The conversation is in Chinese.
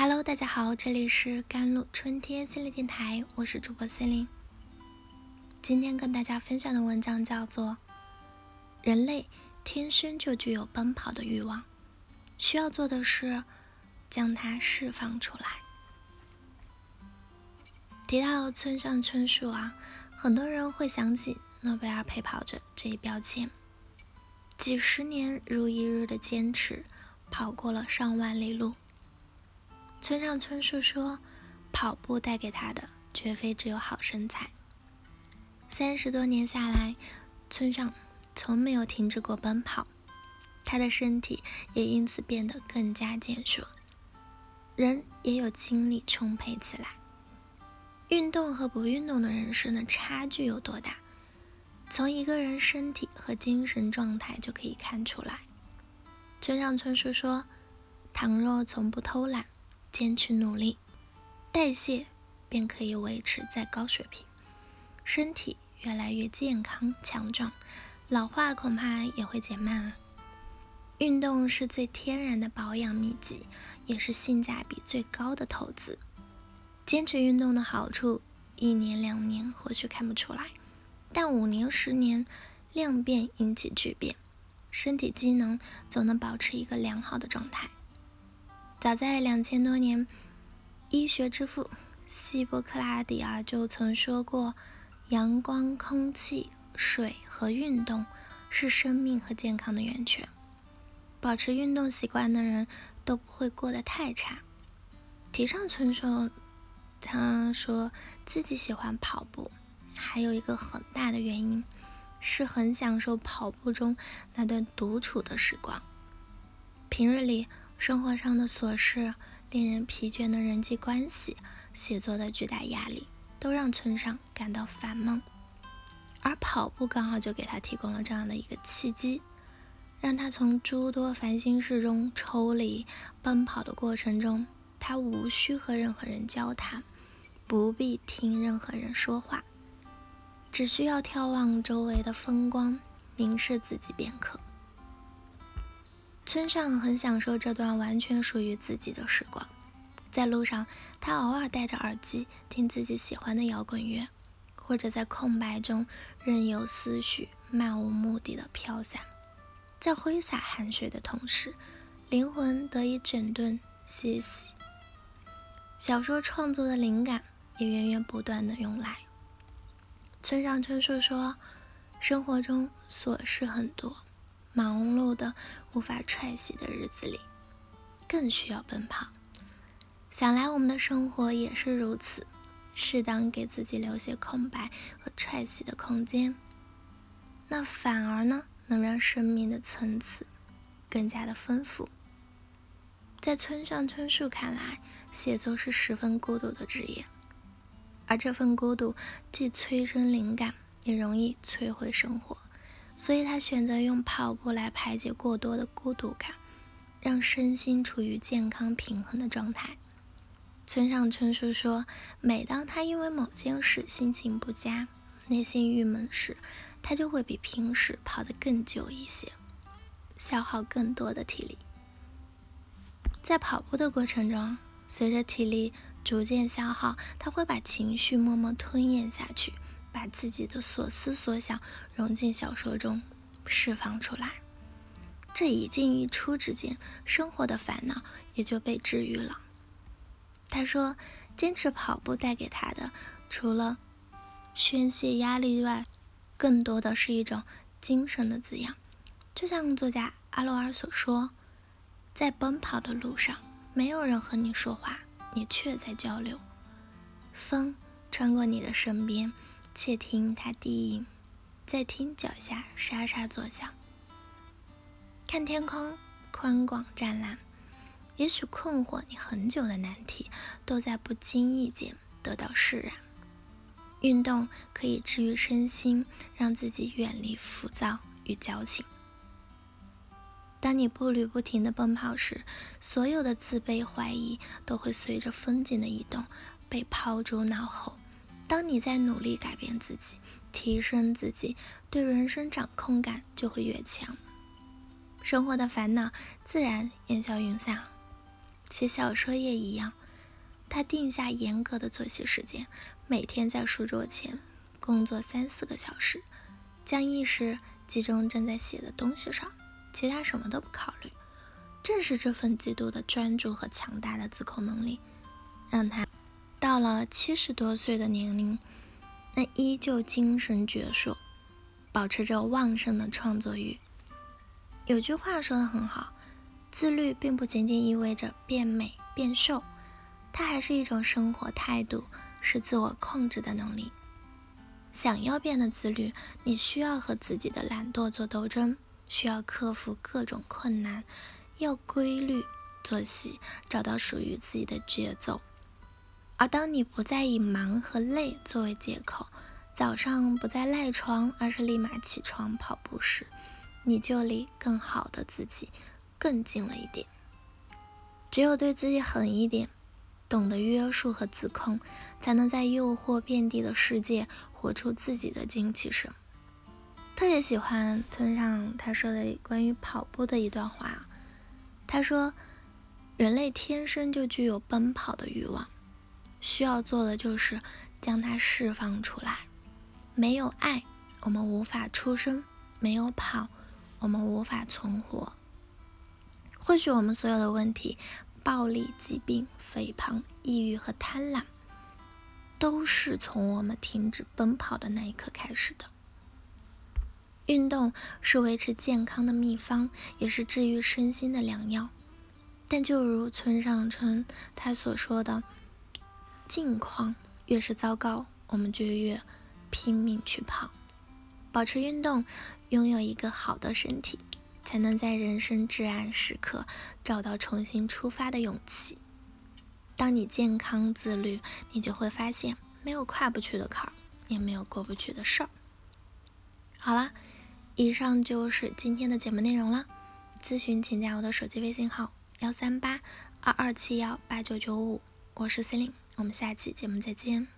Hello，大家好，这里是甘露春天心理电台，我是主播心灵。今天跟大家分享的文章叫做《人类天生就具有奔跑的欲望，需要做的是将它释放出来》。提到村上春树啊，很多人会想起诺贝尔陪跑者这一标签，几十年如一日的坚持，跑过了上万里路。村上春树说：“跑步带给他的，绝非只有好身材。三十多年下来，村上从没有停止过奔跑，他的身体也因此变得更加健硕，人也有精力充沛起来。运动和不运动的人生的差距有多大？从一个人身体和精神状态就可以看出来。”村上春树说：“倘若从不偷懒。”坚持努力，代谢便可以维持在高水平，身体越来越健康强壮，老化恐怕也会减慢啊。运动是最天然的保养秘籍，也是性价比最高的投资。坚持运动的好处，一年两年或许看不出来，但五年十年，量变引起质变，身体机能总能保持一个良好的状态。早在两千多年，医学之父希波克拉底啊就曾说过：“阳光、空气、水和运动是生命和健康的源泉。保持运动习惯的人都不会过得太差。”提倡春树他说自己喜欢跑步，还有一个很大的原因是很享受跑步中那段独处的时光。平日里。生活上的琐事、令人疲倦的人际关系、写作的巨大压力，都让村上感到烦闷。而跑步刚好就给他提供了这样的一个契机，让他从诸多烦心事中抽离。奔跑的过程中，他无需和任何人交谈，不必听任何人说话，只需要眺望周围的风光，凝视自己便可。村上很享受这段完全属于自己的时光，在路上，他偶尔戴着耳机听自己喜欢的摇滚乐，或者在空白中任由思绪漫无目的的飘散，在挥洒汗水的同时，灵魂得以整顿歇息。小说创作的灵感也源源不断的涌来。村上春树说：“生活中琐事很多。”忙碌的无法喘息的日子里，更需要奔跑。想来我们的生活也是如此，适当给自己留些空白和喘息的空间，那反而呢，能让生命的层次更加的丰富。在村上春树看来，写作是十分孤独的职业，而这份孤独既催生灵感，也容易摧毁生活。所以他选择用跑步来排解过多的孤独感，让身心处于健康平衡的状态。村上春树说，每当他因为某件事心情不佳、内心郁闷时，他就会比平时跑得更久一些，消耗更多的体力。在跑步的过程中，随着体力逐渐消耗，他会把情绪默默吞咽下去。把自己的所思所想融进小说中，释放出来。这一进一出之间，生活的烦恼也就被治愈了。他说，坚持跑步带给他的，除了宣泄压力外，更多的是一种精神的滋养。就像作家阿罗尔所说，在奔跑的路上，没有人和你说话，你却在交流。风穿过你的身边。且听它低吟，再听脚下沙沙作响。看天空宽广湛蓝，也许困惑你很久的难题，都在不经意间得到释然。运动可以治愈身心，让自己远离浮躁与矫情。当你步履不停的奔跑时，所有的自卑怀疑都会随着风景的移动被抛诸脑后。当你在努力改变自己、提升自己，对人生掌控感就会越强，生活的烦恼自然烟消云散。写小说也一样。他定下严格的作息时间，每天在书桌前工作三四个小时，将意识集中正在写的东西上，其他什么都不考虑。正是这份极度的专注和强大的自控能力，让他到了七十多岁的年龄，那依旧精神矍铄，保持着旺盛的创作欲。有句话说的很好，自律并不仅仅意味着变美变瘦。它还是一种生活态度，是自我控制的能力。想要变得自律，你需要和自己的懒惰做斗争，需要克服各种困难，要规律作息，找到属于自己的节奏。当你不再以忙和累作为借口，早上不再赖床，而是立马起床跑步时，你就离更好的自己更近了一点。只有对自己狠一点。懂得约束和自控，才能在诱惑遍地的世界活出自己的精气神。特别喜欢村上他说的关于跑步的一段话。他说：“人类天生就具有奔跑的欲望，需要做的就是将它释放出来。没有爱，我们无法出生；没有跑，我们无法存活。或许我们所有的问题。”暴力、疾病、肥胖、抑郁和贪婪，都是从我们停止奔跑的那一刻开始的。运动是维持健康的秘方，也是治愈身心的良药。但就如村上春他所说的，境况越是糟糕，我们就越拼命去跑，保持运动，拥有一个好的身体。才能在人生至暗时刻找到重新出发的勇气。当你健康自律，你就会发现没有跨不去的坎儿，也没有过不去的事儿。好了，以上就是今天的节目内容了。咨询请加我的手机微信号：幺三八二二七幺八九九五，我是 Celine，我们下期节目再见。